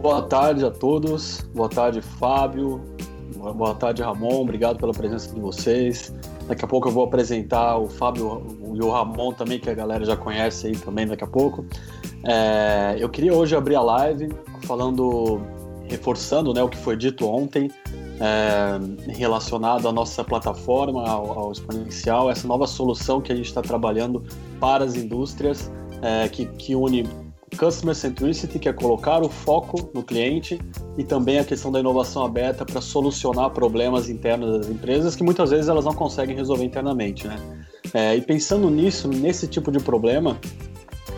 Boa tarde a todos. Boa tarde, Fábio. Boa tarde, Ramon. Obrigado pela presença de vocês. Daqui a pouco eu vou apresentar o Fábio e o Ramon também, que a galera já conhece aí também daqui a pouco. É, eu queria hoje abrir a live falando, reforçando né, o que foi dito ontem, é, relacionado à nossa plataforma, ao, ao, Exponencial, essa nova solução que a gente está trabalhando para as indústrias, é, que, que une Customer Centricity, que é colocar o foco no cliente, e também a questão da inovação aberta para solucionar problemas internos das empresas que muitas vezes elas não conseguem resolver internamente, né? É, e pensando nisso, nesse tipo de problema,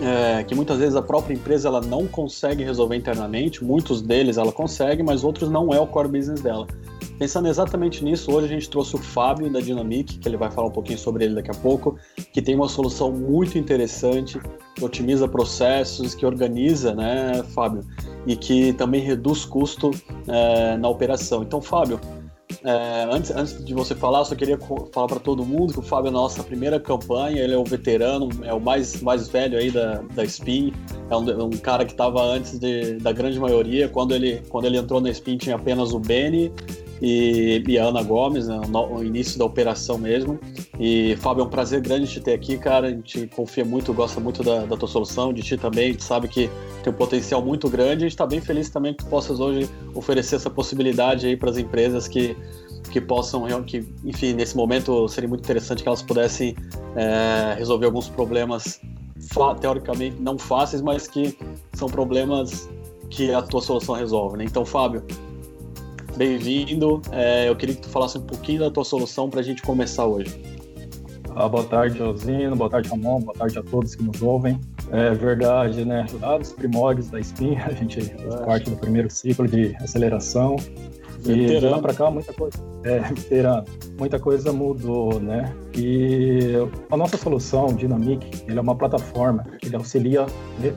é, que muitas vezes a própria empresa ela não consegue resolver internamente, muitos deles ela consegue, mas outros não é o core business dela. Pensando exatamente nisso, hoje a gente trouxe o Fábio da Dynamic, que ele vai falar um pouquinho sobre ele daqui a pouco, que tem uma solução muito interessante, que otimiza processos, que organiza, né, Fábio, e que também reduz custo é, na operação. Então, Fábio, é, antes, antes de você falar, só queria falar para todo mundo que o Fábio é a nossa primeira campanha, ele é o veterano, é o mais, mais velho aí da, da Spin, é um, um cara que estava antes de, da grande maioria, quando ele, quando ele entrou na Spin tinha apenas o Benny, e, a Ana Gomes, né, no, início da operação mesmo. E Fábio, é um prazer grande te ter aqui, cara. A gente confia muito, gosta muito da, da tua solução, de ti também. A gente sabe que tem um potencial muito grande. A gente está bem feliz também que tu possas hoje oferecer essa possibilidade aí para as empresas que que possam, que, enfim, nesse momento seria muito interessante que elas pudessem é, resolver alguns problemas teoricamente não fáceis, mas que são problemas que a tua solução resolve. Né? Então, Fábio, bem-vindo. É, eu queria que tu falasse um pouquinho da tua solução para a gente começar hoje. Ah, boa tarde, Josino. Boa tarde, Ramon. Boa tarde a todos que nos ouvem. É verdade, né? Lá dos primórdios da Spin, a gente faz parte do primeiro ciclo de aceleração. E de lá para cá, muita coisa. É, veterano. Muita coisa mudou, né? E a nossa solução, Dynamic, ele é uma plataforma que ele auxilia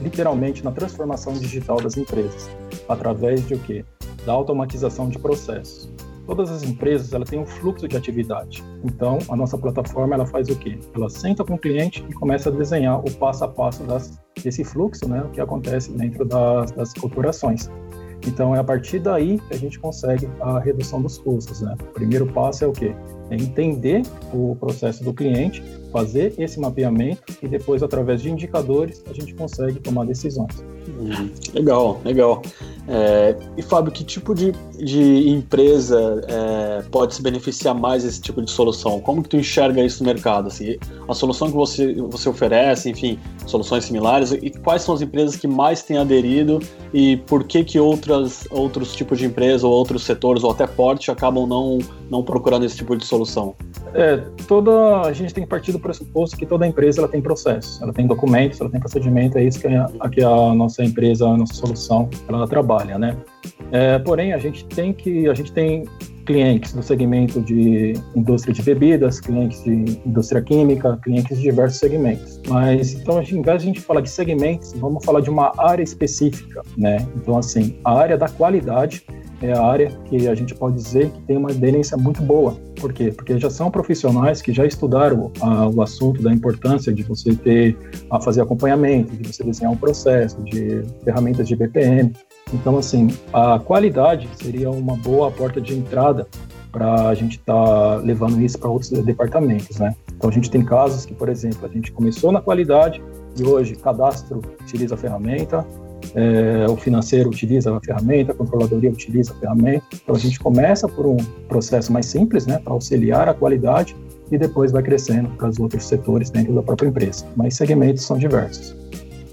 literalmente na transformação digital das empresas. Através de o quê? Da automatização de processos. Todas as empresas ela têm um fluxo de atividade. Então, a nossa plataforma ela faz o quê? Ela senta com o cliente e começa a desenhar o passo a passo das, desse fluxo, né, o que acontece dentro das, das corporações. Então, é a partir daí que a gente consegue a redução dos custos. Né? O primeiro passo é o quê? É entender o processo do cliente, fazer esse mapeamento e depois, através de indicadores, a gente consegue tomar decisões. Hum, legal, legal. É, e Fábio, que tipo de, de empresa é, pode se beneficiar mais desse tipo de solução? Como que tu enxerga isso no mercado? Assim, a solução que você, você oferece, enfim, soluções similares, e quais são as empresas que mais têm aderido e por que que outras, outros tipos de empresas ou outros setores ou até porte acabam não, não procurando esse tipo de solução? É, toda a gente tem que partir do pressuposto que toda empresa ela tem processos, ela tem documentos, ela tem procedimento, é isso que a, que a nossa empresa, a nossa solução, ela trabalha, né? É, porém, a gente tem que, a gente tem clientes do segmento de indústria de bebidas, clientes de indústria química, clientes de diversos segmentos. Mas então, em vez de a gente falar de segmentos, vamos falar de uma área específica, né? Então, assim, a área da qualidade é a área que a gente pode dizer que tem uma aderência muito boa. Por quê? Porque já são profissionais que já estudaram a, o assunto da importância de você ter a fazer acompanhamento, de você desenhar um processo, de ferramentas de BPM. Então, assim, a qualidade seria uma boa porta de entrada para a gente estar tá levando isso para outros departamentos, né? Então, a gente tem casos que, por exemplo, a gente começou na qualidade e hoje cadastro utiliza a ferramenta, é, o financeiro utiliza a ferramenta, a controladoria utiliza a ferramenta. Então a gente começa por um processo mais simples, né, para auxiliar a qualidade e depois vai crescendo para os outros setores dentro da própria empresa. Mas segmentos são diversos.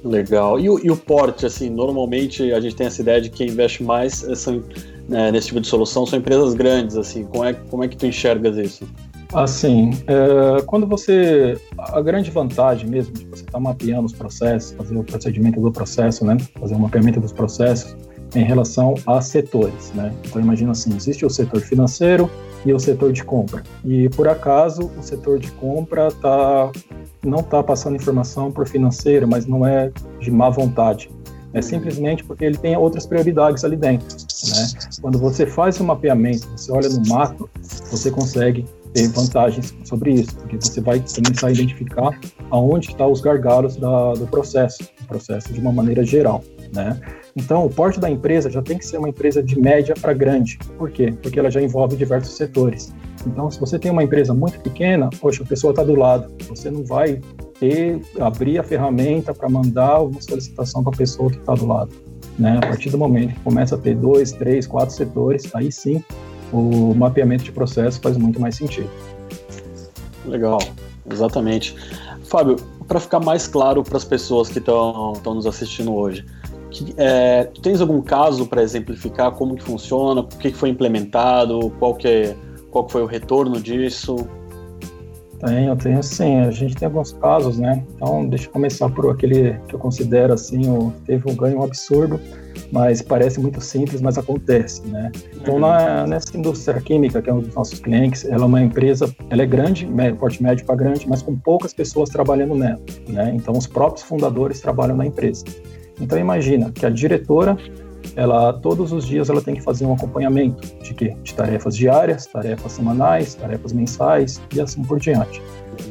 Legal. E o, e o porte, assim, normalmente a gente tem essa ideia de que quem investe mais eh, são, né, nesse tipo de solução são empresas grandes, assim. Como é, como é que tu enxergas isso? Assim, é, quando você. A grande vantagem mesmo de você estar tá mapeando os processos, fazer o procedimento do processo, né? Fazer o mapeamento dos processos em relação a setores, né? Então, imagina assim: existe o setor financeiro e o setor de compra. E por acaso o setor de compra tá, não está passando informação para o financeiro, mas não é de má vontade. É simplesmente porque ele tem outras prioridades ali dentro. Né? Quando você faz o mapeamento, você olha no macro, você consegue ter vantagens sobre isso, porque você vai começar a identificar aonde estão os gargalos da, do processo, do processo de uma maneira geral, né? Então, o porte da empresa já tem que ser uma empresa de média para grande. Por quê? Porque ela já envolve diversos setores. Então, se você tem uma empresa muito pequena, poxa, a pessoa está do lado, você não vai ter, abrir a ferramenta para mandar uma solicitação para a pessoa que está do lado. Né? A partir do momento que começa a ter dois, três, quatro setores, aí sim o mapeamento de processo faz muito mais sentido. Legal, exatamente. Fábio, para ficar mais claro para as pessoas que estão nos assistindo hoje, que, é, tu tens algum caso para exemplificar como que funciona, o que, que foi implementado, qual que, é, qual que foi o retorno disso? Tenho, tenho sim. A gente tem alguns casos, né? Então, deixa eu começar por aquele que eu considero assim, o, teve um ganho absurdo, mas parece muito simples, mas acontece, né? Então, uhum. na, nessa indústria química, que é um dos nossos clientes, ela é uma empresa, ela é grande, porte médio para grande, mas com poucas pessoas trabalhando nela, né? Então, os próprios fundadores trabalham na empresa. Então, imagina que a diretora ela todos os dias ela tem que fazer um acompanhamento de quê? De tarefas diárias, tarefas semanais, tarefas mensais e assim por diante.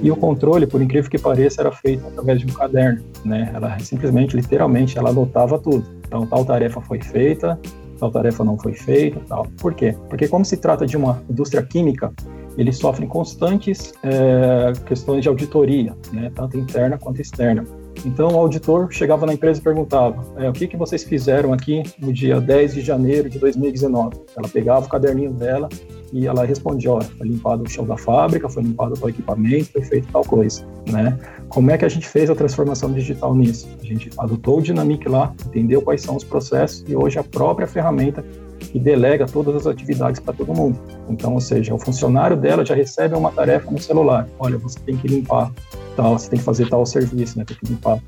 E o controle, por incrível que pareça, era feito através de um caderno, né? Ela simplesmente, literalmente, ela anotava tudo. Então, tal tarefa foi feita, tal tarefa não foi feita, tal. Por quê? Porque como se trata de uma indústria química, eles sofrem constantes é, questões de auditoria, né? Tanto interna quanto externa. Então o auditor chegava na empresa e perguntava: é, o que, que vocês fizeram aqui no dia 10 de janeiro de 2019? Ela pegava o caderninho dela e ela respondia: olha, foi limpado o chão da fábrica, foi limpado o equipamento, foi feito tal coisa. Né? Como é que a gente fez a transformação digital nisso? A gente adotou o Dynamic lá, entendeu quais são os processos e hoje a própria ferramenta que delega todas as atividades para todo mundo. Então, ou seja, o funcionário dela já recebe uma tarefa no celular. Olha, você tem que limpar tal, você tem que fazer tal serviço, né? Tem que limpar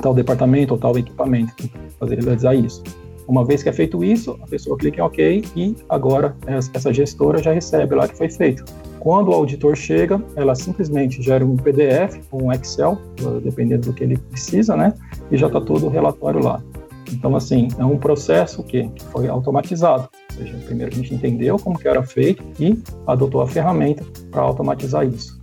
tal departamento ou tal equipamento, tem que fazer realizar isso. Uma vez que é feito isso, a pessoa clica em OK e agora essa gestora já recebe lá que foi feito. Quando o auditor chega, ela simplesmente gera um PDF um Excel, dependendo do que ele precisa, né? E já está todo o relatório lá. Então, assim, é um processo que, que foi automatizado. Ou seja, primeiro a gente entendeu como que era feito e adotou a ferramenta para automatizar isso.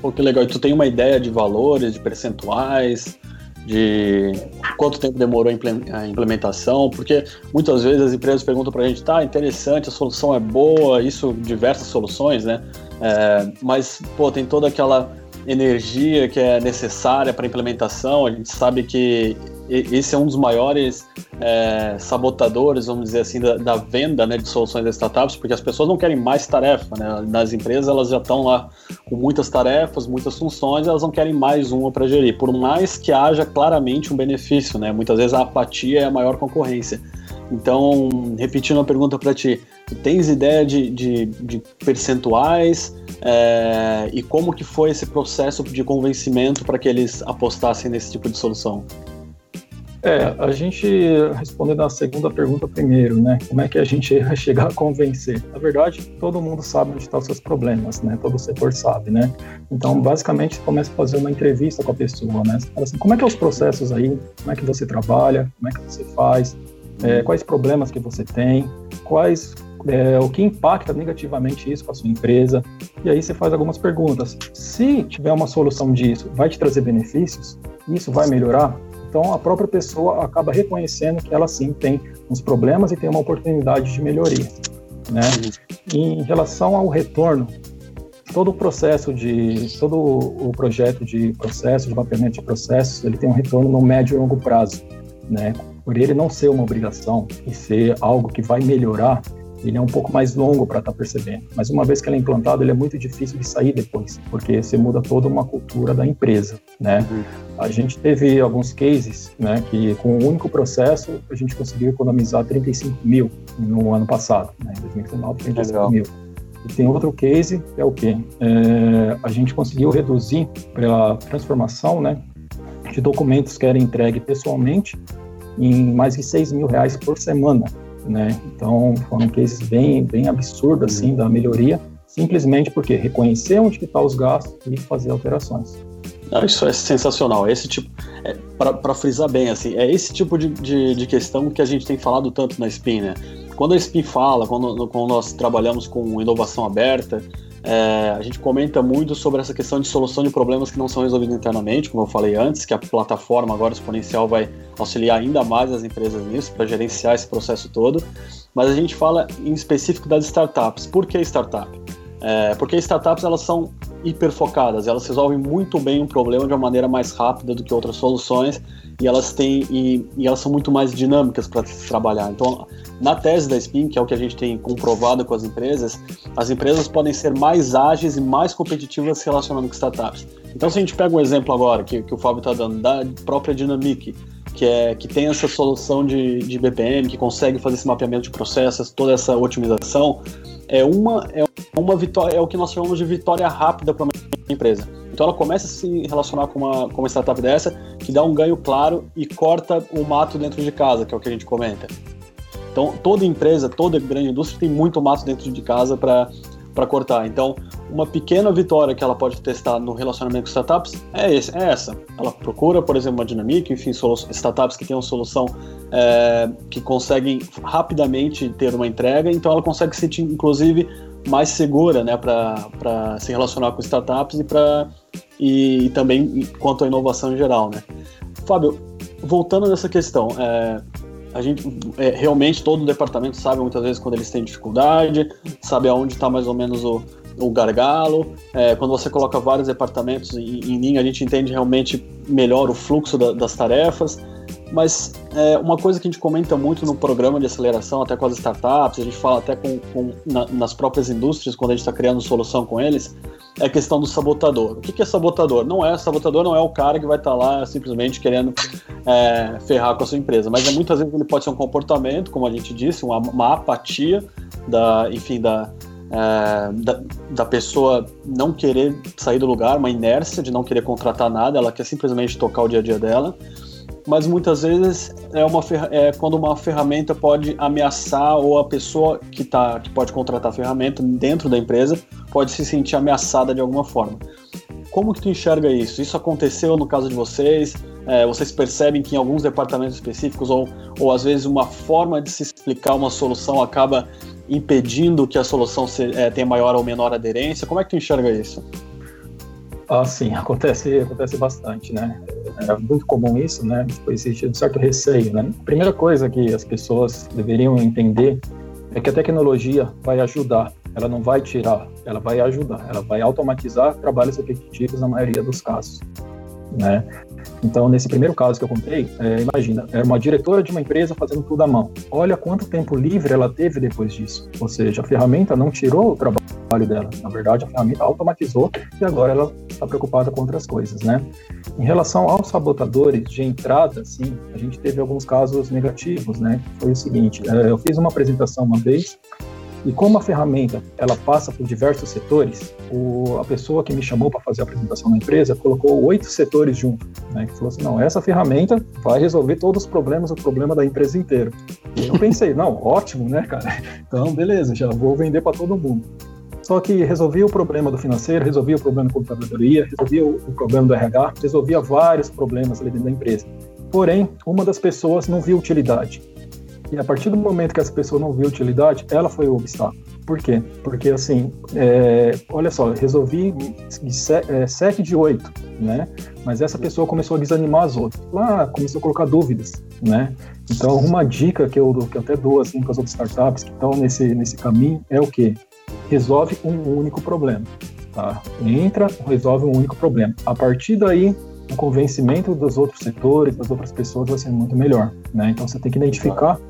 Pô, que legal. E tu tem uma ideia de valores, de percentuais, de quanto tempo demorou a implementação? Porque muitas vezes as empresas perguntam para a gente, tá, interessante, a solução é boa, isso, diversas soluções, né? É, mas, pô, tem toda aquela energia que é necessária para implementação. A gente sabe que esse é um dos maiores é, sabotadores, vamos dizer assim, da, da, venda né, de soluções das startups, porque as pessoas não querem mais tarefa, né? Nas empresas elas já estão lá com muitas tarefas, muitas funções, elas não querem mais uma para gerir, por mais que haja claramente um benefício, né? Muitas vezes a apatia é a maior concorrência. Então, repetindo a pergunta para ti, tens ideia de, de, de percentuais é, e como que foi esse processo de convencimento para que eles apostassem nesse tipo de solução? É, a gente respondendo a segunda pergunta primeiro, né? Como é que a gente vai chegar a convencer? Na verdade, todo mundo sabe onde estão os seus problemas, né? Todo setor sabe, né? Então, basicamente, você começa a fazer uma entrevista com a pessoa, né? Você fala assim, como é que é os processos aí? Como é que você trabalha? Como é que você faz? É, quais problemas que você tem? Quais é, o que impacta negativamente isso com a sua empresa. E aí você faz algumas perguntas. Se tiver uma solução disso, vai te trazer benefícios? Isso vai melhorar? Então, a própria pessoa acaba reconhecendo que ela sim tem uns problemas e tem uma oportunidade de melhoria. Né? Em relação ao retorno, todo o processo de todo o projeto de processo, de mapeamento de processos, ele tem um retorno no médio e longo prazo, né? Por ele não ser uma obrigação e ser algo que vai melhorar, ele é um pouco mais longo para estar tá percebendo. Mas uma vez que ele é implantado, ele é muito difícil de sair depois, porque você muda toda uma cultura da empresa, né? Uhum. A gente teve alguns cases, né, que com o um único processo a gente conseguiu economizar 35 mil no ano passado, né, em 2019, 35 Legal. mil. E tem outro case que é o quê? É, a gente conseguiu reduzir pela transformação, né, de documentos que eram entregues pessoalmente em mais de 6 mil reais por semana né? Então foram cases bem, bem absurdos assim da melhoria, simplesmente porque reconhecer onde que estão tá os gastos e fazer alterações. Não, isso é sensacional. Esse tipo, é, para frisar bem, assim, é esse tipo de, de, de, questão que a gente tem falado tanto na SPIN, né? Quando a SPIN fala, quando, quando nós trabalhamos com inovação aberta, é, a gente comenta muito sobre essa questão de solução de problemas que não são resolvidos internamente, como eu falei antes, que a plataforma agora exponencial vai auxiliar ainda mais as empresas nisso, para gerenciar esse processo todo. Mas a gente fala em específico das startups. Por que startup? É, porque startups elas são hiperfocadas, elas resolvem muito bem um problema de uma maneira mais rápida do que outras soluções e elas têm e, e elas são muito mais dinâmicas para se trabalhar. Então, na tese da Spin, que é o que a gente tem comprovado com as empresas, as empresas podem ser mais ágeis e mais competitivas se relacionando com startups. Então, se a gente pega um exemplo agora que, que o Fábio está dando da própria Dynamic, que, é, que tem essa solução de, de BPM, que consegue fazer esse mapeamento de processos, toda essa otimização, é uma, é uma vitória, é o que nós chamamos de vitória rápida para uma empresa. Então ela começa a se relacionar com uma, com uma startup dessa, que dá um ganho claro e corta o mato dentro de casa, que é o que a gente comenta. Então toda empresa, toda grande indústria tem muito mato dentro de casa para para cortar. Então, uma pequena vitória que ela pode testar no relacionamento com startups é, esse, é essa. Ela procura, por exemplo, uma dinâmica, enfim, startups que uma solução é, que conseguem rapidamente ter uma entrega, então ela consegue se sentir, inclusive, mais segura né, para se relacionar com startups e, pra, e, e, também quanto à inovação em geral. Né. Fábio, voltando nessa questão, é, a gente é, realmente todo o departamento sabe muitas vezes quando eles têm dificuldade, sabe aonde está mais ou menos o, o gargalo. É, quando você coloca vários departamentos em, em, linha, a gente entende realmente melhor o fluxo da, das tarefas. Mas é, uma coisa que a gente comenta muito no programa de aceleração, até com as startups, a gente fala até com, com na, nas próprias indústrias, quando a gente está criando solução com eles, é a questão do sabotador. O que, que é sabotador? Não é sabotador, não é o cara que vai estar tá lá simplesmente querendo é, ferrar com a sua empresa, mas é, muitas vezes ele pode ser um comportamento, como a gente disse, uma, uma apatia da, enfim, da, é, da, da, pessoa não querer sair do lugar, uma inércia de não querer contratar nada, ela quer simplesmente tocar o dia a dia dela mas muitas vezes é, uma é quando uma ferramenta pode ameaçar ou a pessoa que, tá, que pode contratar a ferramenta dentro da empresa pode se sentir ameaçada de alguma forma. Como que tu enxerga isso? Isso aconteceu no caso de vocês? É, vocês percebem que em alguns departamentos específicos ou, ou às vezes uma forma de se explicar uma solução acaba impedindo que a solução se, é, tenha maior ou menor aderência? Como é que tu enxerga isso? Ah, sim, acontece, acontece bastante, né? É muito comum isso, né? Existe um certo receio, né? Primeira coisa que as pessoas deveriam entender é que a tecnologia vai ajudar, ela não vai tirar, ela vai ajudar, ela vai automatizar trabalhos repetitivos na maioria dos casos, né? Então, nesse primeiro caso que eu contei, é, imagina, era uma diretora de uma empresa fazendo tudo à mão. Olha quanto tempo livre ela teve depois disso. Ou seja, a ferramenta não tirou o trabalho dela. Na verdade, a ferramenta automatizou e agora ela está preocupada com outras coisas, né? Em relação aos sabotadores de entrada, sim, a gente teve alguns casos negativos, né? Foi o seguinte, é, eu fiz uma apresentação uma vez e como a ferramenta ela passa por diversos setores, o, a pessoa que me chamou para fazer a apresentação na empresa colocou oito setores junto, né? Que falou assim, não, essa ferramenta vai resolver todos os problemas, o problema da empresa inteira. E eu pensei, não, ótimo, né, cara? Então, beleza, já vou vender para todo mundo. Só que resolvia o problema do financeiro, resolvia o problema da computadoria, resolvia o, o problema do RH, resolvia vários problemas ali dentro da empresa. Porém, uma das pessoas não viu utilidade. E a partir do momento que essa pessoa não viu utilidade, ela foi o obstáculo. Por quê? Porque, assim, é, olha só, resolvi é, sete de oito, né? Mas essa pessoa começou a desanimar as outras. Lá começou a colocar dúvidas, né? Então, uma dica que eu, que eu até dou, assim, para as outras startups que estão nesse, nesse caminho é o quê? Resolve um único problema, tá? Entra, resolve um único problema. A partir daí, o convencimento dos outros setores, das outras pessoas vai ser muito melhor, né? Então, você tem que identificar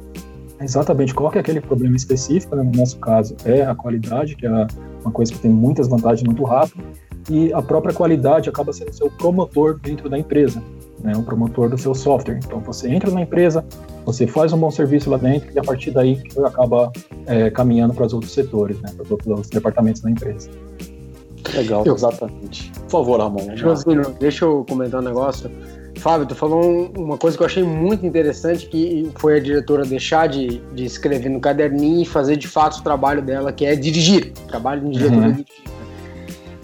exatamente qual é aquele problema específico, né? no nosso caso é a qualidade, que é uma coisa que tem muitas vantagens muito rápido, e a própria qualidade acaba sendo seu promotor dentro da empresa, né? o promotor do seu software. Então você entra na empresa, você faz um bom serviço lá dentro e a partir daí acaba é, caminhando para os outros setores, né? para os outros departamentos da empresa. Legal, eu, exatamente. Por favor, Ramon. deixa eu comentar um negócio. Fábio, tu falou uma coisa que eu achei muito interessante, que foi a diretora deixar de, de escrever no caderninho e fazer de fato o trabalho dela, que é dirigir. Trabalho de diretora uhum. é dirigir.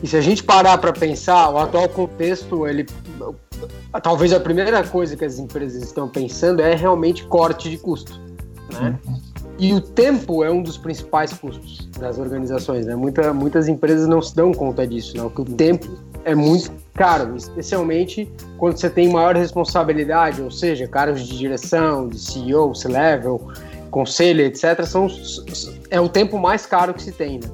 E se a gente parar para pensar, o atual contexto, ele talvez a primeira coisa que as empresas estão pensando é realmente corte de custo, né? Uhum. E o tempo é um dos principais custos das organizações, né? Muita, muitas empresas não se dão conta disso, né? Que o tempo é muito caro, especialmente quando você tem maior responsabilidade, ou seja, cargos de direção, de CEO, C-level, conselho, etc. São, é o tempo mais caro que se tem, né?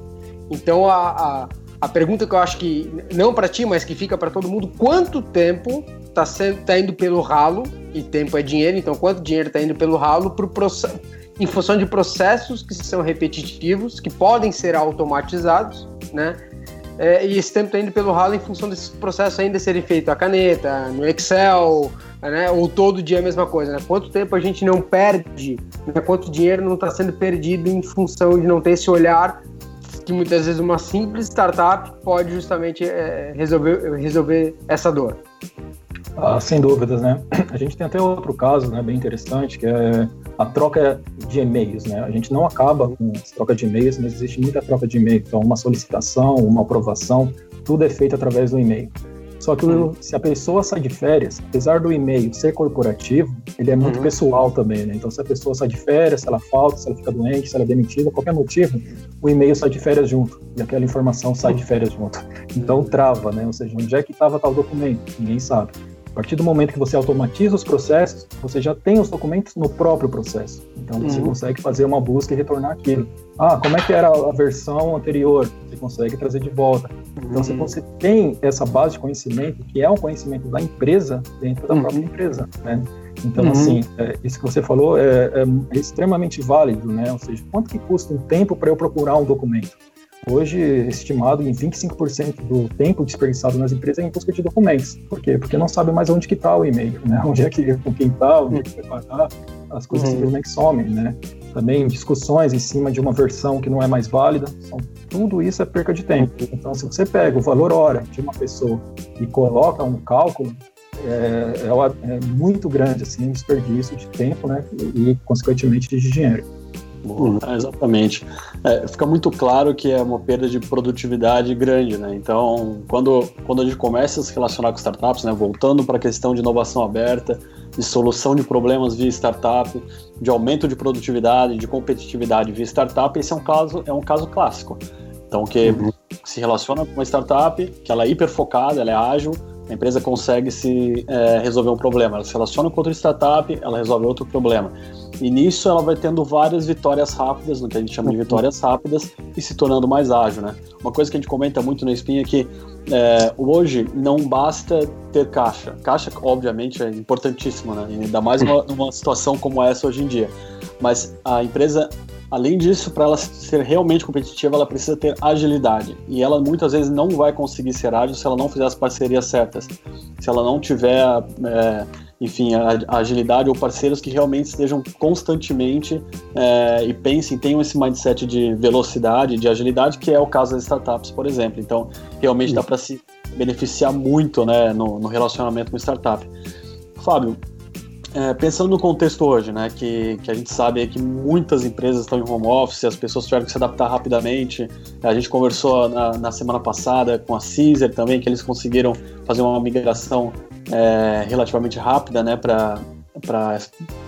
Então a, a, a pergunta que eu acho que não para ti, mas que fica para todo mundo, quanto tempo está tá indo pelo ralo e tempo é dinheiro, então quanto dinheiro está indo pelo ralo pro processo em função de processos que são repetitivos, que podem ser automatizados, né? É, e esse tempo está indo pelo ralo em função desse processo ainda serem feito a caneta, no Excel, né? ou todo dia a mesma coisa. Né? Quanto tempo a gente não perde, né? quanto dinheiro não está sendo perdido em função de não ter esse olhar que muitas vezes uma simples startup pode justamente é, resolver, resolver essa dor. Ah, sem dúvidas, né? A gente tem até outro caso, né, bem interessante, que é a troca de e-mails, né? A gente não acaba com a troca de e-mails, mas existe muita troca de e-mail. Então, uma solicitação, uma aprovação, tudo é feito através do e-mail. Só que uhum. se a pessoa sai de férias, apesar do e-mail ser corporativo, ele é muito uhum. pessoal também, né? Então, se a pessoa sai de férias, se ela falta, se ela fica doente, se ela é demitida, qualquer motivo, o e-mail sai de férias junto e aquela informação sai de férias junto. Então, trava, né? Ou seja, onde é que estava tal documento? Ninguém sabe. A partir do momento que você automatiza os processos, você já tem os documentos no próprio processo. Então você uhum. consegue fazer uma busca e retornar aquilo. Ah, como é que era a versão anterior? Você consegue trazer de volta. Então uhum. você tem essa base de conhecimento, que é um conhecimento da empresa dentro da uhum. própria empresa, né? Então, uhum. assim, é, isso que você falou é, é extremamente válido, né? Ou seja, quanto que custa um tempo para eu procurar um documento? Hoje estimado em 25% do tempo desperdiçado nas empresas é em busca de documentos. Por quê? Porque não sabe mais onde que está o e-mail, né? Onde é que, com quem está, onde é que vai pagar, as coisas uhum. simplesmente somem, né? Também discussões em cima de uma versão que não é mais válida, são, tudo isso é perca de tempo. Então, se você pega o valor hora de uma pessoa e coloca um cálculo, é, é, é muito grande, assim, um desperdício de tempo, né? E consequentemente, de dinheiro. Uhum. É, exatamente. É, fica muito claro que é uma perda de produtividade grande, né? Então, quando, quando a gente começa a se relacionar com startups, né, voltando para a questão de inovação aberta, de solução de problemas via startup, de aumento de produtividade, de competitividade via startup, esse é um caso, é um caso clássico. Então, que uhum. se relaciona com uma startup, que ela é hiper focada, ela é ágil, a empresa consegue se é, resolver um problema. Ela se relaciona com outra startup, ela resolve outro problema. E nisso ela vai tendo várias vitórias rápidas, no que a gente chama de vitórias rápidas, e se tornando mais ágil, né? Uma coisa que a gente comenta muito na Spin é que é, hoje não basta ter caixa. Caixa, obviamente, é importantíssimo, né? ainda mais numa, numa situação como essa hoje em dia. Mas a empresa Além disso, para ela ser realmente competitiva, ela precisa ter agilidade. E ela muitas vezes não vai conseguir ser ágil se ela não fizer as parcerias certas. Se ela não tiver é, enfim, a, a, agilidade ou parceiros que realmente estejam constantemente é, e pensem, tenham esse mindset de velocidade, de agilidade, que é o caso das startups, por exemplo. Então, realmente dá para se beneficiar muito né, no, no relacionamento com startup. Fábio, é, pensando no contexto hoje, né, que, que a gente sabe que muitas empresas estão em home office, as pessoas tiveram que se adaptar rapidamente. A gente conversou na, na semana passada com a Caesar também, que eles conseguiram fazer uma migração é, relativamente rápida, né, para para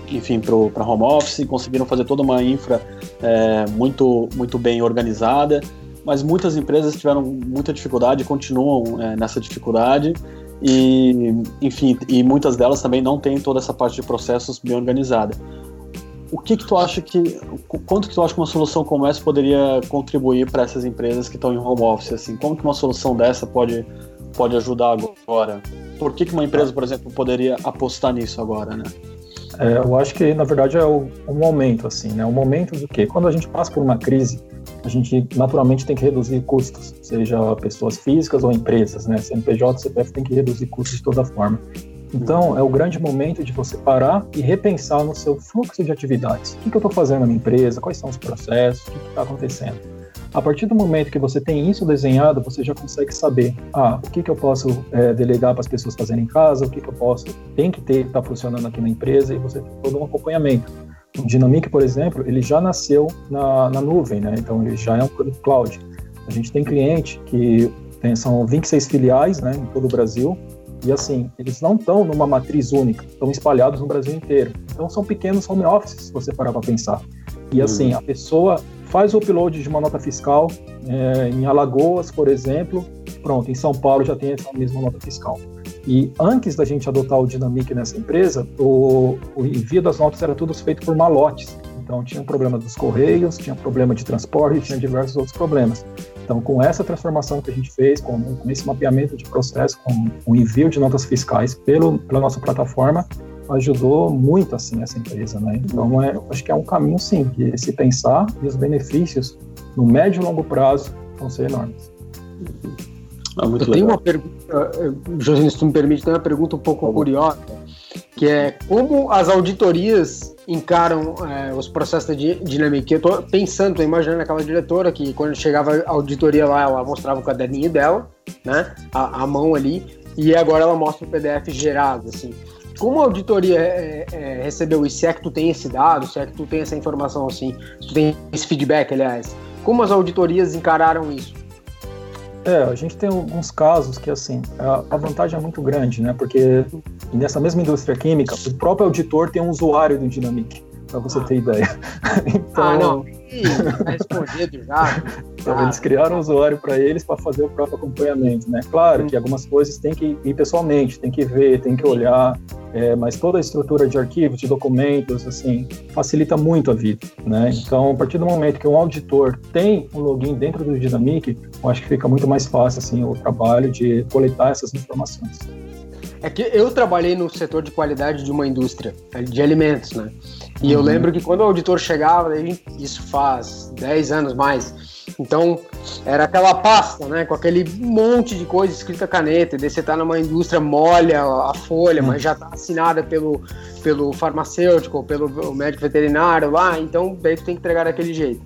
enfim para home office conseguiram fazer toda uma infra é, muito muito bem organizada mas muitas empresas tiveram muita dificuldade continuam é, nessa dificuldade e enfim e muitas delas também não têm toda essa parte de processos bem organizada. O que que tu acha que quanto que tu acha que uma solução como essa poderia contribuir para essas empresas que estão em home office assim? Como que uma solução dessa pode pode ajudar agora por que, que uma empresa, por exemplo, poderia apostar nisso agora, né? É, eu acho que, na verdade, é o, um momento, assim, né? O momento do quê? Quando a gente passa por uma crise, a gente naturalmente tem que reduzir custos, seja pessoas físicas ou empresas, né? CNPJ, CPF tem que reduzir custos de toda forma. Então, é o grande momento de você parar e repensar no seu fluxo de atividades. O que, que eu estou fazendo na minha empresa? Quais são os processos? O que está acontecendo? A partir do momento que você tem isso desenhado, você já consegue saber, ah, o que, que eu posso é, delegar para as pessoas fazerem em casa, o que, que eu posso, tem que ter, está funcionando aqui na empresa, e você tem todo um acompanhamento. O Dynamic, por exemplo, ele já nasceu na, na nuvem, né? Então ele já é um produto cloud. A gente tem cliente que tem, são 26 filiais, né, em todo o Brasil, E assim, eles não estão numa matriz única, estão espalhados no Brasil inteiro. Então são pequenos home offices, se você parar para pensar. E assim, a pessoa faz o upload de uma nota fiscal é, em Alagoas, por exemplo, pronto, em São Paulo já tem essa mesma nota fiscal. E antes da gente adotar o Dynamic nessa empresa, o, o envio das notas era tudo feito por malotes. Então tinha um problema dos correios, tinha problema de transporte, tinha diversos outros problemas. Então, com essa transformação que a gente fez, com, com esse mapeamento de processo, com o envio de notas fiscais pelo, pela nossa plataforma, ajudou muito assim essa empresa, né? Então, é, acho que é um caminho sim de se pensar e os benefícios no médio e longo prazo vão ser enormes. Ah, Eu legal. tenho uma pergunta, José, se tu me permite, tem uma pergunta um pouco curiosa, que é como as auditorias encaram é, os processos de dinâmica. Eu estou pensando, tô imaginando aquela diretora que quando chegava a auditoria lá, ela mostrava o caderninho dela, né, a, a mão ali, e agora ela mostra o PDF gerado, assim. Como a auditoria é, é, recebeu isso? Se é que tu tem esse dado, se é que tu tem essa informação assim, se tu tem esse feedback, aliás, como as auditorias encararam isso? É, a gente tem alguns casos que, assim, a, vantagem é muito grande, né? Porque nessa mesma indústria química, o próprio auditor tem um usuário do Dynamic, para você ter ideia. então, ah, não. Respondido já. Então, eles criaram um usuário para eles para fazer o próprio acompanhamento, né? Claro hum. que algumas coisas tem que ir pessoalmente, tem que ver, tem que olhar, é, mas toda a estrutura de arquivos, de documentos, assim, facilita muito a vida, né? Então, a partir do momento que um auditor tem um login dentro do Dynamic, eu acho que fica muito mais fácil, assim, o trabalho de coletar essas informações. É que eu trabalhei no setor de qualidade de uma indústria de alimentos, né? E uhum. eu lembro que quando o auditor chegava, isso faz 10 anos mais, então era aquela pasta, né? Com aquele monte de coisa escrita a caneta, e daí você tá numa indústria, molha a folha, uhum. mas já tá assinada pelo, pelo farmacêutico, pelo médico veterinário lá, então daí tu tem que entregar daquele jeito.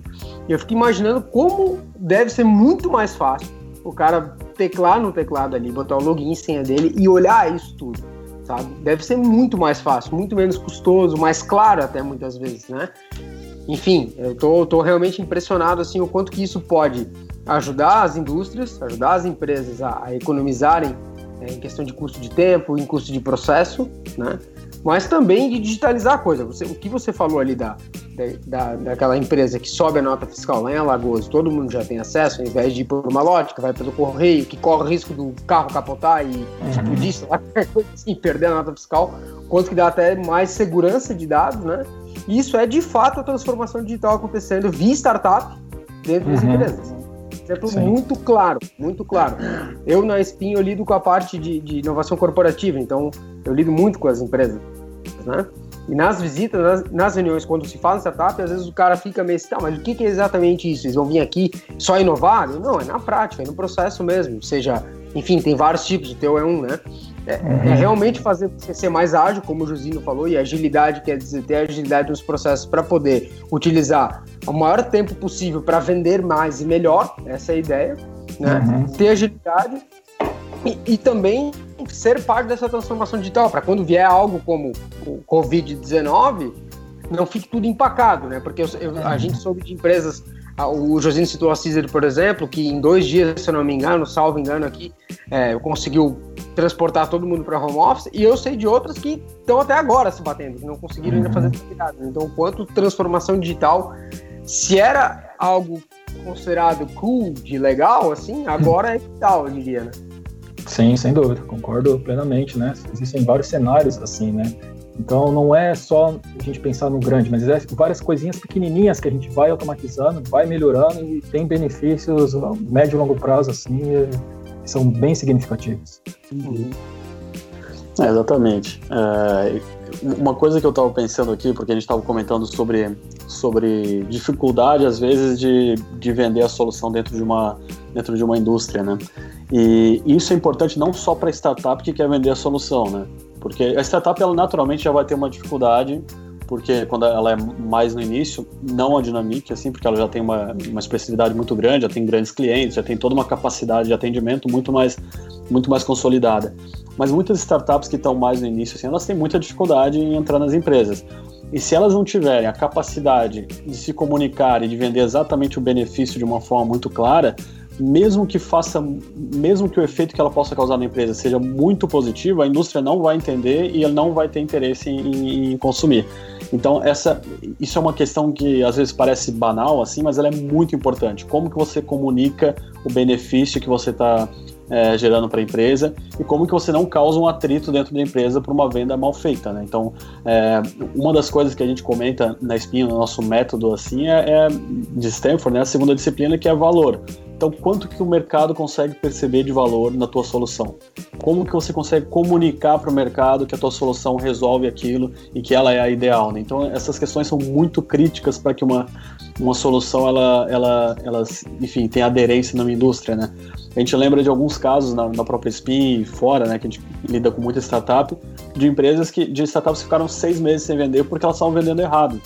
E eu fico imaginando como deve ser muito mais fácil o cara teclar no teclado ali, botar o login e senha dele e olhar isso tudo, sabe? Deve ser muito mais fácil, muito menos custoso, mais claro até muitas vezes, né? Enfim, eu tô, tô realmente impressionado assim o quanto que isso pode ajudar as indústrias, ajudar as empresas a, a economizarem é, em questão de custo de tempo, em custo de processo, né? Mas também de digitalizar a coisa. Você, o que você falou ali da, da, daquela empresa que sobe a nota fiscal lá em Alagoas, todo mundo já tem acesso, ao invés de ir por uma lote, que vai pelo correio, que corre o risco do carro capotar e uhum. explodir, coisa assim, perder a nota fiscal, quanto que dá até mais segurança de dados, né? E isso é de fato a transformação digital acontecendo via startup dentro das uhum. empresas. Exemplo Sim. muito claro, muito claro. Eu na Spin eu lido com a parte de, de inovação corporativa, então eu lido muito com as empresas, né? E nas visitas, nas, nas, reuniões, quando se fala em startup, às vezes o cara fica meio assim, tá, mas o que, que é exatamente isso? Eles vão vir aqui só inovar? Não, é na prática, é no processo mesmo. Seja, enfim, tem vários tipos, o teu é um, né? É, é uhum. é, realmente fazer você ser mais ágil, como o Josino falou, e agilidade quer dizer ter agilidade nos processos para poder utilizar o maior tempo possível para vender mais e melhor, essa é a ideia, né? Uhum. Ter agilidade e, e, também ser parte dessa transformação digital, para quando vier algo como o Covid-19, não fique tudo empacado, né? Porque eu, eu, a gente soube de empresas o Josino citou a Caesar, por exemplo, que em dois dias, se eu não me engano, salvo engano aqui, é, conseguiu transportar todo mundo para home office, e eu sei de outras que estão até agora se batendo, que não conseguiram uhum. ainda fazer atividade. Então, quanto transformação digital, se era algo considerado cool, de legal, assim, agora é vital, eu diria, né? Sim, sem dúvida, concordo plenamente, né? Existem vários cenários assim, né? Então não é só a gente pensar no grande, mas é várias coisinhas pequenininhas que a gente vai automatizando, vai melhorando e tem benefícios a médio e longo prazo assim, que são bem significativos. Uhum. É, exatamente. É, uma coisa que eu estava pensando aqui, porque a gente estava comentando sobre, sobre dificuldade às vezes de, de vender a solução dentro de uma dentro de uma indústria, né? E isso é importante não só para a startup que quer vender a solução, né? Porque a startup, ela naturalmente já vai ter uma dificuldade, porque quando ela é mais no início, não a Dynamic, assim, porque ela já tem uma, uma expressividade muito grande, já tem grandes clientes, já tem toda uma capacidade de atendimento muito mais, muito mais consolidada. Mas muitas startups que estão mais no início, assim, elas têm muita dificuldade em entrar nas empresas. E se elas não tiverem a capacidade de se comunicar e de vender exatamente o benefício de uma forma muito clara, mesmo que faça, mesmo que o efeito que ela possa causar na empresa seja muito positivo, a indústria não vai entender e ela não vai ter interesse em, em consumir. Então essa, isso é uma questão que às vezes parece banal assim, mas ela é muito importante. Como que você comunica o benefício que você está é, gerando para a empresa e como que você não causa um atrito dentro da empresa por uma venda mal feita, né? Então, é, uma das coisas que a gente comenta na Espinha, no nosso método assim, é, é de Stanford, né? A segunda disciplina que é valor. Então, quanto que o mercado consegue perceber de valor na tua solução? Como que você consegue comunicar para o mercado que a tua solução resolve aquilo e que ela é a ideal? Né? Então, essas questões são muito críticas para que uma, uma solução ela, ela, ela, enfim, tenha aderência numa indústria, né? A gente lembra de alguns casos na, na própria Spin e fora, né, que a gente lida com muita startup, de empresas que, de startups que ficaram seis meses sem vender porque elas estavam vendendo errado.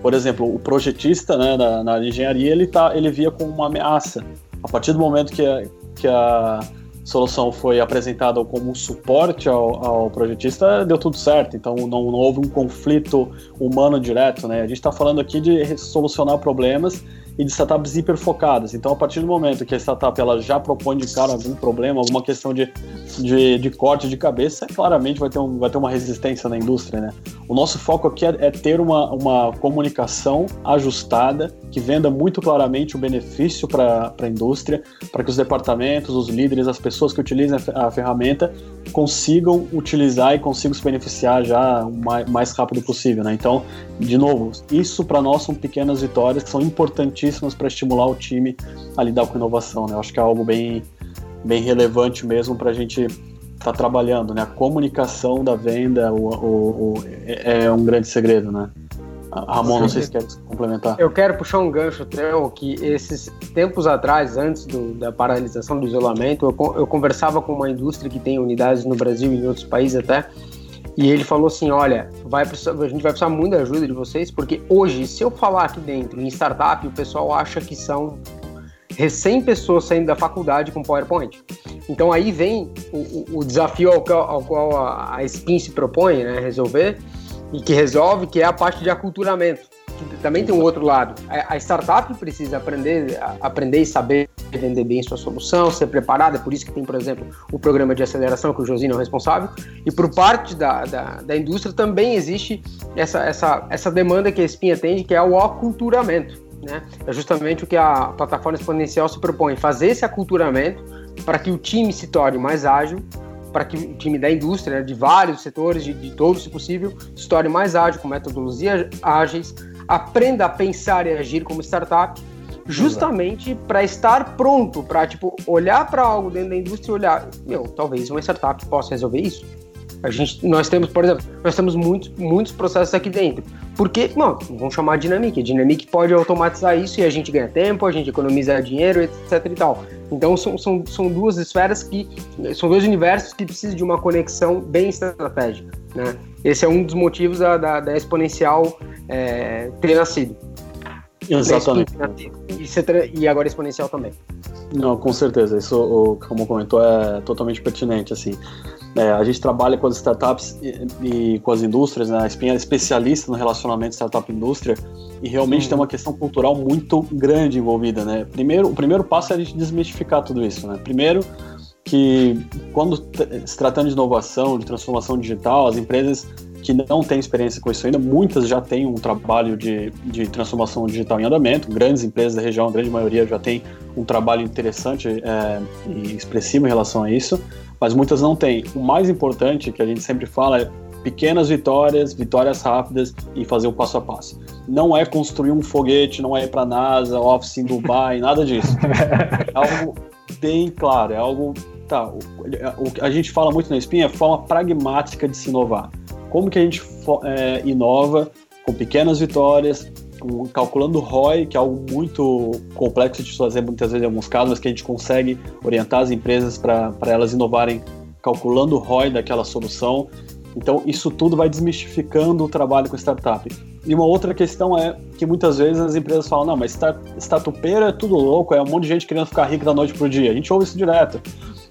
Por exemplo, o projetista né, na, na engenharia, ele, tá, ele via como uma ameaça. A partir do momento que a, que a solução foi apresentada como suporte ao, ao projetista, deu tudo certo. Então não, não houve um conflito humano direto. Né? A gente está falando aqui de solucionar problemas e de startups hiperfocadas. Então, a partir do momento que a startup ela já propõe de cara algum problema, alguma questão de, de, de corte de cabeça, claramente vai ter, um, vai ter uma resistência na indústria. Né? O nosso foco aqui é, é ter uma, uma comunicação ajustada que venda muito claramente o benefício para a indústria, para que os departamentos, os líderes, as pessoas que utilizam a ferramenta consigam utilizar e consigam se beneficiar já o mais, mais rápido possível. Né? Então, de novo, isso para nós são pequenas vitórias que são importantíssimas para estimular o time a lidar com inovação. Né? Eu acho que é algo bem, bem relevante mesmo para a gente estar tá trabalhando. Né? A comunicação da venda o, o, o, é, é um grande segredo. Né? Ramon, não sei se quer complementar. Eu quero puxar um gancho teu que esses tempos atrás, antes do, da paralisação do isolamento, eu, eu conversava com uma indústria que tem unidades no Brasil e em outros países até, e ele falou assim: olha, vai precisar, a gente vai precisar muito da ajuda de vocês, porque hoje, se eu falar aqui dentro em startup, o pessoal acha que são recém pessoas saindo da faculdade com PowerPoint. Então aí vem o, o desafio ao qual, ao qual a, a Spin se propõe, né, resolver, e que resolve, que é a parte de aculturamento. Que também tem um outro lado. A startup precisa aprender, aprender e saber vender bem sua solução, ser preparada, é por isso que tem, por exemplo, o programa de aceleração que o Josino é o responsável. E por parte da, da, da indústria também existe essa, essa, essa demanda que a Spin atende, que é o aculturamento. Né? É justamente o que a plataforma exponencial se propõe, fazer esse aculturamento para que o time se torne mais ágil, para que o time da indústria, né, de vários setores, de, de todos, se possível, se torne mais ágil, com metodologias ágeis, aprenda a pensar e agir como startup, justamente para estar pronto, para tipo olhar para algo dentro da indústria e olhar, meu, talvez uma startup possa resolver isso. A gente, nós temos, por exemplo, nós temos muitos, muitos processos aqui dentro. Porque, não, vamos chamar de Dynamic. A Dynamic pode automatizar isso e a gente ganha tempo, a gente economiza dinheiro, etc e tal. Então são, são, são duas esferas que. São dois universos que precisam de uma conexão bem estratégica. Né? Esse é um dos motivos da, da, da exponencial é, ter nascido. Exatamente. E, e agora exponencial também. Não, com certeza. Isso, como comentou, é totalmente pertinente. Assim, é, a gente trabalha com as startups e, e, com as indústrias, né? A Espinha é especialista no relacionamento startup-indústria e realmente tem uma questão cultural muito grande envolvida, né? Primeiro, o primeiro passo é a gente desmistificar tudo isso, né? Primeiro, que quando se tratando de inovação, de transformação digital, as empresas que não têm experiência com isso ainda, muitas já têm um trabalho de, de transformação digital em andamento, grandes empresas da região, a grande maioria já tem um trabalho interessante é, e expressivo em relação a isso, mas muitas não têm. O mais importante que a gente sempre fala é pequenas vitórias, vitórias rápidas e fazer o passo a passo. Não é construir um foguete, não é ir para a NASA, office em Dubai, nada disso. É algo bem claro, é algo tá, a gente fala muito na espinha, é forma pragmática de se inovar. Como que a gente é, inova com pequenas vitórias, com, calculando ROI, que é algo muito complexo de fazer muitas vezes em alguns casos, mas que a gente consegue orientar as empresas para elas inovarem calculando o ROI daquela solução. Então, isso tudo vai desmistificando o trabalho com startup. E uma outra questão é que muitas vezes as empresas falam: não, mas startupeira é tudo louco, é um monte de gente querendo ficar rico da noite para o dia. A gente ouve isso direto.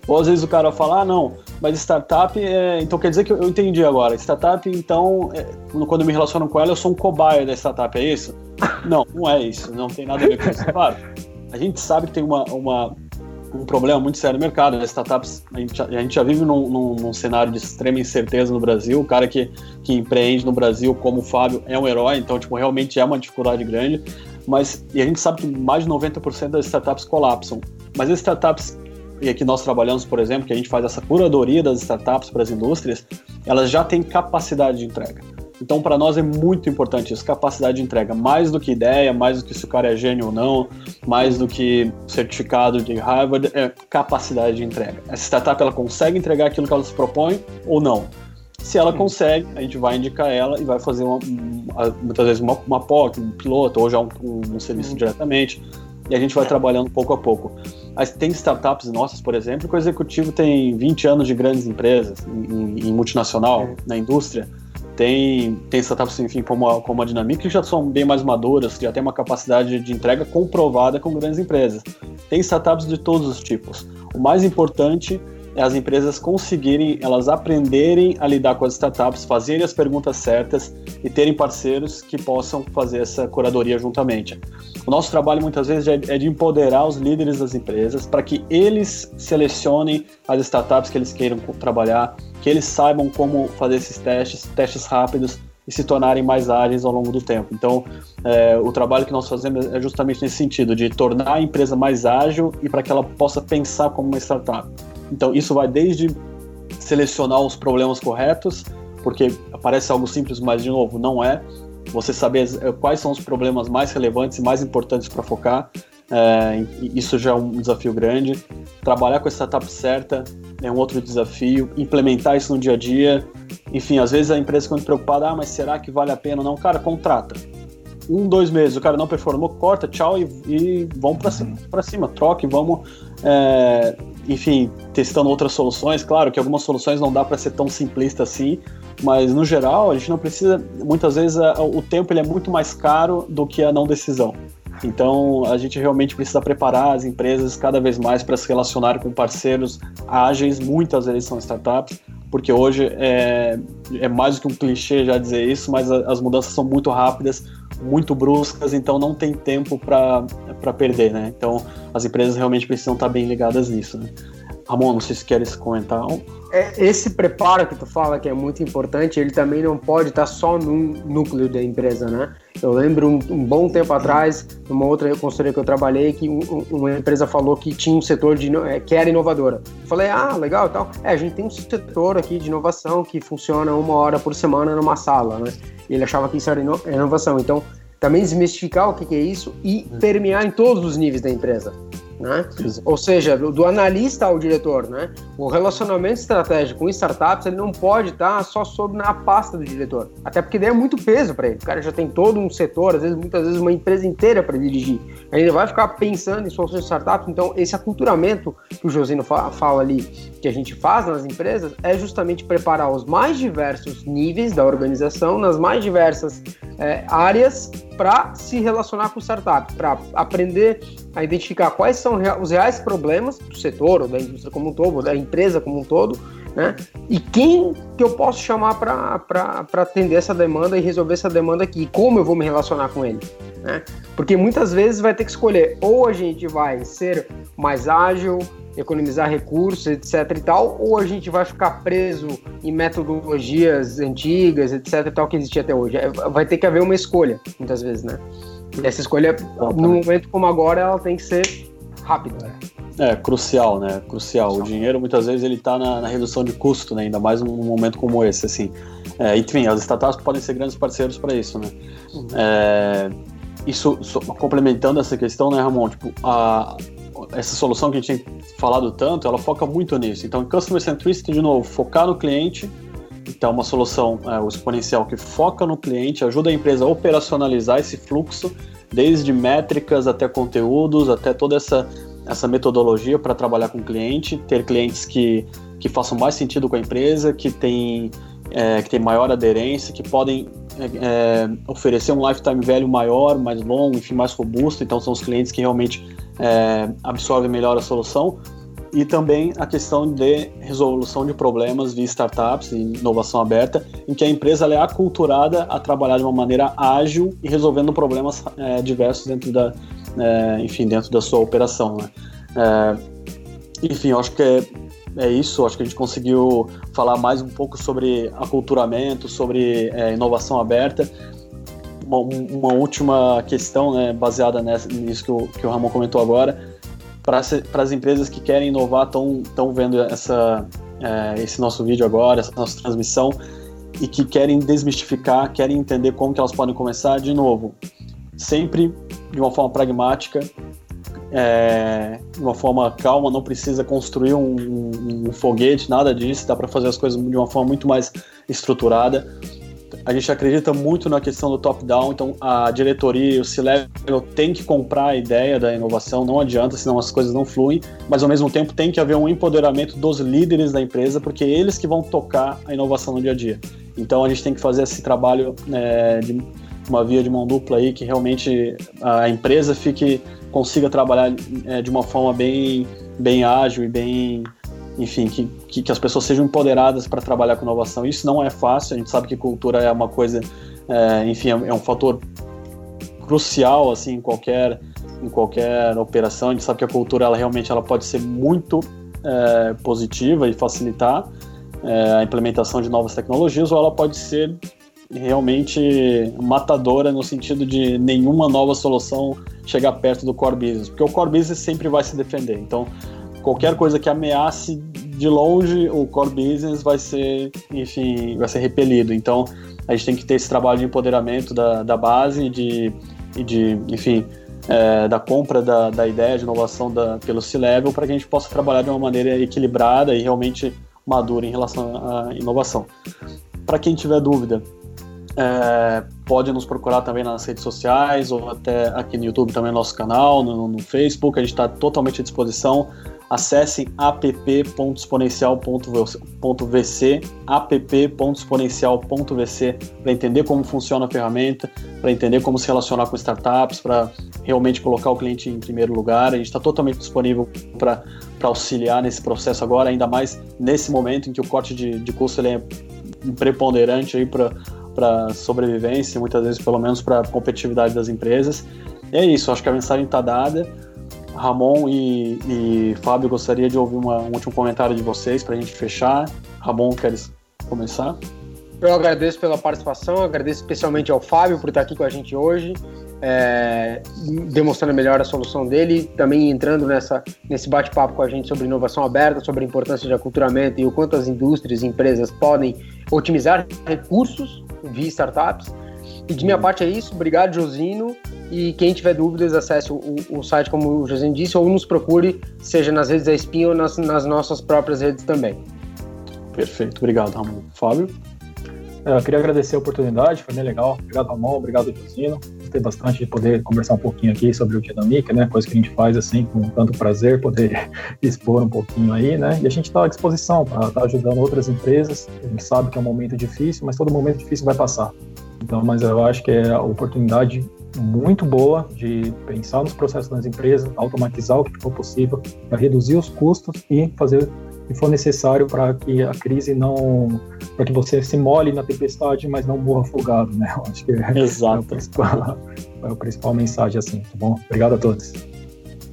Ou às vezes o cara fala, ah, não, mas startup, é... então quer dizer que eu entendi agora. Startup, então, é... quando eu me relaciono com ela, eu sou um cobaia da startup, é isso? Não, não é isso, não tem nada a ver com isso. Claro, a gente sabe que tem uma, uma um problema muito sério no mercado. As startups, a gente, a gente já vive num, num, num, cenário de extrema incerteza no Brasil. O cara que, que empreende no Brasil, como o Fábio, é um herói, então, tipo, realmente é uma dificuldade grande. Mas, e a gente sabe que mais de 90% das startups colapsam. Mas as startups, e aqui nós trabalhamos, por exemplo, que a gente faz essa curadoria das startups para as indústrias, elas já têm capacidade de entrega. Então, para nós é muito importante isso, capacidade de entrega, mais do que ideia, mais do que se o cara é gênio ou não, mais do que certificado de Harvard, é capacidade de entrega. Essa startup ela consegue entregar aquilo que ela se propõe ou não. Se ela consegue, a gente vai indicar ela e vai fazer uma, muitas vezes uma, uma POC, um piloto ou já um, um, serviço diretamente. E a gente vai trabalhando pouco a pouco. Mas tem startups nossas, por exemplo, que o executivo tem 20 anos de grandes empresas, em, em multinacional, é. na indústria tem, tem startups, enfim, como a, como a Dinamic, que já são bem mais maduras, que já tem uma capacidade de entrega comprovada com grandes empresas. Tem startups de todos os tipos. O mais importante é as empresas conseguirem, elas aprenderem a lidar com as startups, fazerem as perguntas certas e terem parceiros que possam fazer essa curadoria juntamente. O nosso trabalho muitas vezes é, é de empoderar os líderes das empresas para que eles selecionem as startups que eles queiram trabalhar, que eles saibam como fazer esses testes, testes rápidos e se tornarem mais ágeis ao longo do tempo. Então, é, o trabalho que nós fazemos é justamente nesse sentido, de tornar a empresa mais ágil e para que ela possa pensar como uma startup. Então, isso vai desde selecionar os problemas corretos, porque parece algo simples, mas, de novo, não é. Você saber é, quais são os problemas mais relevantes e mais importantes para focar, é, isso já é um desafio grande. Trabalhar com a startup certa é um outro desafio. Implementar isso no dia a dia. Enfim, às vezes a empresa fica muito preocupada: ah, mas será que vale a pena? Não, cara, contrata. Um, dois meses, o cara não performou, corta, tchau e, e vamos para cima, pra cima, troque, vamos, é, enfim, testando outras soluções. Claro que algumas soluções não dá para ser tão simplista assim, mas no geral a gente não precisa. Muitas vezes o tempo ele é muito mais caro do que a não decisão. Então, a gente realmente precisa preparar as empresas cada vez mais para se relacionar com parceiros ágeis, muitas vezes são startups, porque hoje é, é mais do que um clichê já dizer isso, mas as mudanças são muito rápidas, muito bruscas, então não tem tempo para perder, né? Então, as empresas realmente precisam estar bem ligadas nisso, né? Ramon, não sei se queres comentar. É, esse preparo que tu fala que é muito importante, ele também não pode estar só num núcleo da empresa, né? Eu lembro um, um bom tempo atrás, numa outra consultoria que eu trabalhei, que um, uma empresa falou que tinha um setor de, é, que era inovadora. Eu falei, ah, legal tal. É, a gente tem um setor aqui de inovação que funciona uma hora por semana numa sala, né? E ele achava que isso era inovação. Então, também desmistificar o que, que é isso e permear em todos os níveis da empresa. Né? Ou seja, do analista ao diretor, né? O relacionamento estratégico com startups ele não pode estar só sobre na pasta do diretor, até porque daí é muito peso para ele. O cara já tem todo um setor, às vezes muitas vezes uma empresa inteira para dirigir. Ele vai ficar pensando em soluções de startups. Então esse aculturamento que o Josino fala ali, que a gente faz nas empresas, é justamente preparar os mais diversos níveis da organização, nas mais diversas é, áreas para se relacionar com startups, para aprender a identificar quais são os reais problemas do setor, ou da indústria como um todo, ou da empresa como um todo, né? E quem que eu posso chamar para atender essa demanda e resolver essa demanda aqui? Como eu vou me relacionar com ele? Né? Porque muitas vezes vai ter que escolher ou a gente vai ser mais ágil, economizar recursos, etc e tal, ou a gente vai ficar preso em metodologias antigas, etc e tal, que existia até hoje. É, vai ter que haver uma escolha, muitas vezes, né? E essa escolha, no momento como agora, ela tem que ser rápida. É, crucial, né? Crucial. O dinheiro, muitas vezes, ele está na, na, redução de custo, né? Ainda mais num momento como esse, assim. É, enfim, as startups podem ser grandes parceiros para isso, né? Uhum. É, isso, complementando essa questão, né, Ramon? Tipo, a, essa solução que a gente tem falado tanto, ela foca muito nisso. Então, Customer Centricity, de novo, focar no cliente. Então, uma solução, é, o exponencial, que foca no cliente, ajuda a empresa a operacionalizar esse fluxo, desde métricas até conteúdos, até toda essa, essa metodologia para trabalhar com o cliente, ter clientes que, que façam mais sentido com a empresa, que tem, é, que tem maior aderência, que podem é, é oferecer um lifetime value maior, mais longo, enfim, mais robusto. Então, são os clientes que realmente é, absorve melhor a solução e também a questão de resolução de problemas via startups e inovação aberta, em que a empresa é aculturada a trabalhar de uma maneira ágil e resolvendo problemas é, diversos dentro da, é, enfim, dentro da sua operação. Né? É, enfim, eu acho que é, é isso. Acho que a gente conseguiu falar mais um pouco sobre aculturamento, sobre é, inovação aberta. Uma, uma, última questão, né, baseada nessa, nisso que o, que o Ramon comentou agora, para as empresas que querem inovar, estão vendo essa, é, esse nosso vídeo agora, essa nossa transmissão, e que querem desmistificar, querem entender como que elas podem começar, de novo, sempre de uma forma pragmática, é, de uma forma calma, não precisa construir um, um, um foguete, nada disso, dá para fazer as coisas de uma forma muito mais estruturada. A gente acredita muito na questão do top-down, então a diretoria, o C-Level tem que comprar a ideia da inovação, não adianta, senão as coisas não fluem, mas ao mesmo tempo tem que haver um empoderamento dos líderes da empresa, porque é eles que vão tocar a inovação no dia a dia. Então a gente tem que fazer esse trabalho é, de uma via de mão dupla aí, que realmente a empresa fique consiga trabalhar é, de uma forma bem, bem ágil e bem, enfim, que, que, que as pessoas sejam empoderadas para trabalhar com inovação. Isso não é fácil, a gente sabe que cultura é uma coisa, é, enfim, é, é um fator crucial assim em qualquer em qualquer operação. A gente sabe que a cultura ela realmente ela pode ser muito é, positiva e facilitar é, a implementação de novas tecnologias, ou ela pode ser realmente matadora no sentido de nenhuma nova solução chegar perto do core business, porque o core business sempre vai se defender. Então, qualquer coisa que ameace de longe o core business vai ser, enfim, vai ser repelido. Então, a gente tem que ter esse trabalho de empoderamento da, da base de, e de, enfim, é, da compra da, da ideia de inovação da, pelo C-Level para que a gente possa trabalhar de uma maneira equilibrada e realmente madura em relação à inovação. Para quem tiver dúvida, é, pode nos procurar também nas redes sociais ou até aqui no YouTube também no nosso canal, no, no Facebook, a gente está totalmente à disposição. Acessem app.exponencial.vc, app.exponencial.vc para entender como funciona a ferramenta, para entender como se relacionar com startups, para realmente colocar o cliente em primeiro lugar. A gente está totalmente disponível para auxiliar nesse processo agora, ainda mais nesse momento em que o corte de, de custo é preponderante para para sobrevivência, muitas vezes pelo menos para competitividade das empresas. E é isso, acho que a mensagem está dada. Ramon e, e, Fábio, gostaria de ouvir uma, um último comentário de vocês para a gente fechar. Ramon, queres começar? Eu agradeço pela participação, agradeço especialmente ao Fábio por estar aqui com a gente hoje, é, demonstrando melhor a solução dele, também entrando nessa, nesse bate-papo com a gente sobre inovação aberta, sobre a importância de aculturamento e o quanto as indústrias e empresas podem otimizar recursos via startups. E de minha parte é isso. Obrigado, Josino. E quem tiver dúvidas, acesse o, o site, como o Josino disse, ou nos procure, seja nas redes da Spin ou nas, nas nossas próprias redes também. Perfeito. Obrigado, Ramon. Fábio? É, eu queria agradecer a oportunidade, foi bem legal. Obrigado, Ramon. Obrigado, Josino. Gostei bastante de poder conversar um pouquinho aqui sobre o Dinamic, né? Coisa que a gente faz assim com tanto prazer, poder expor um pouquinho aí, né? E a gente está à disposição para estar tá ajudando outras empresas. A gente sabe que é um momento difícil, mas todo momento difícil vai passar. Então, mas eu acho que é a oportunidade muito boa de pensar nos processos das empresas, automatizar o que for possível, para reduzir os custos e fazer que for necessário para que a crise não. para que você se molhe na tempestade, mas não morra afogado, né? Eu acho que é, Exato. é, o principal, é o principal mensagem, assim, tá bom? Obrigado a todos.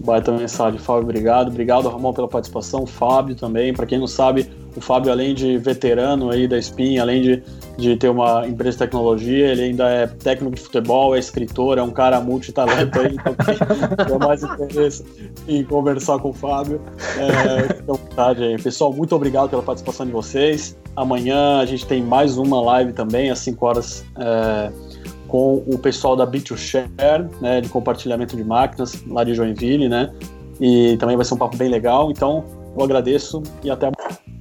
Baita mensagem, Fábio, obrigado. Obrigado, Ramon, pela participação. Fábio também. Para quem não sabe, o Fábio, além de veterano aí da Spin, além de, de ter uma empresa de tecnologia, ele ainda é técnico de futebol, é escritor, é um cara multitalento aí, então tem mais interesse em conversar com o Fábio. É, fica à vontade aí. Pessoal, muito obrigado pela participação de vocês. Amanhã a gente tem mais uma live também, às 5 horas. É, com o pessoal da Bit2Share, né, de compartilhamento de máquinas, lá de Joinville, né? E também vai ser um papo bem legal. Então, eu agradeço e até amanhã.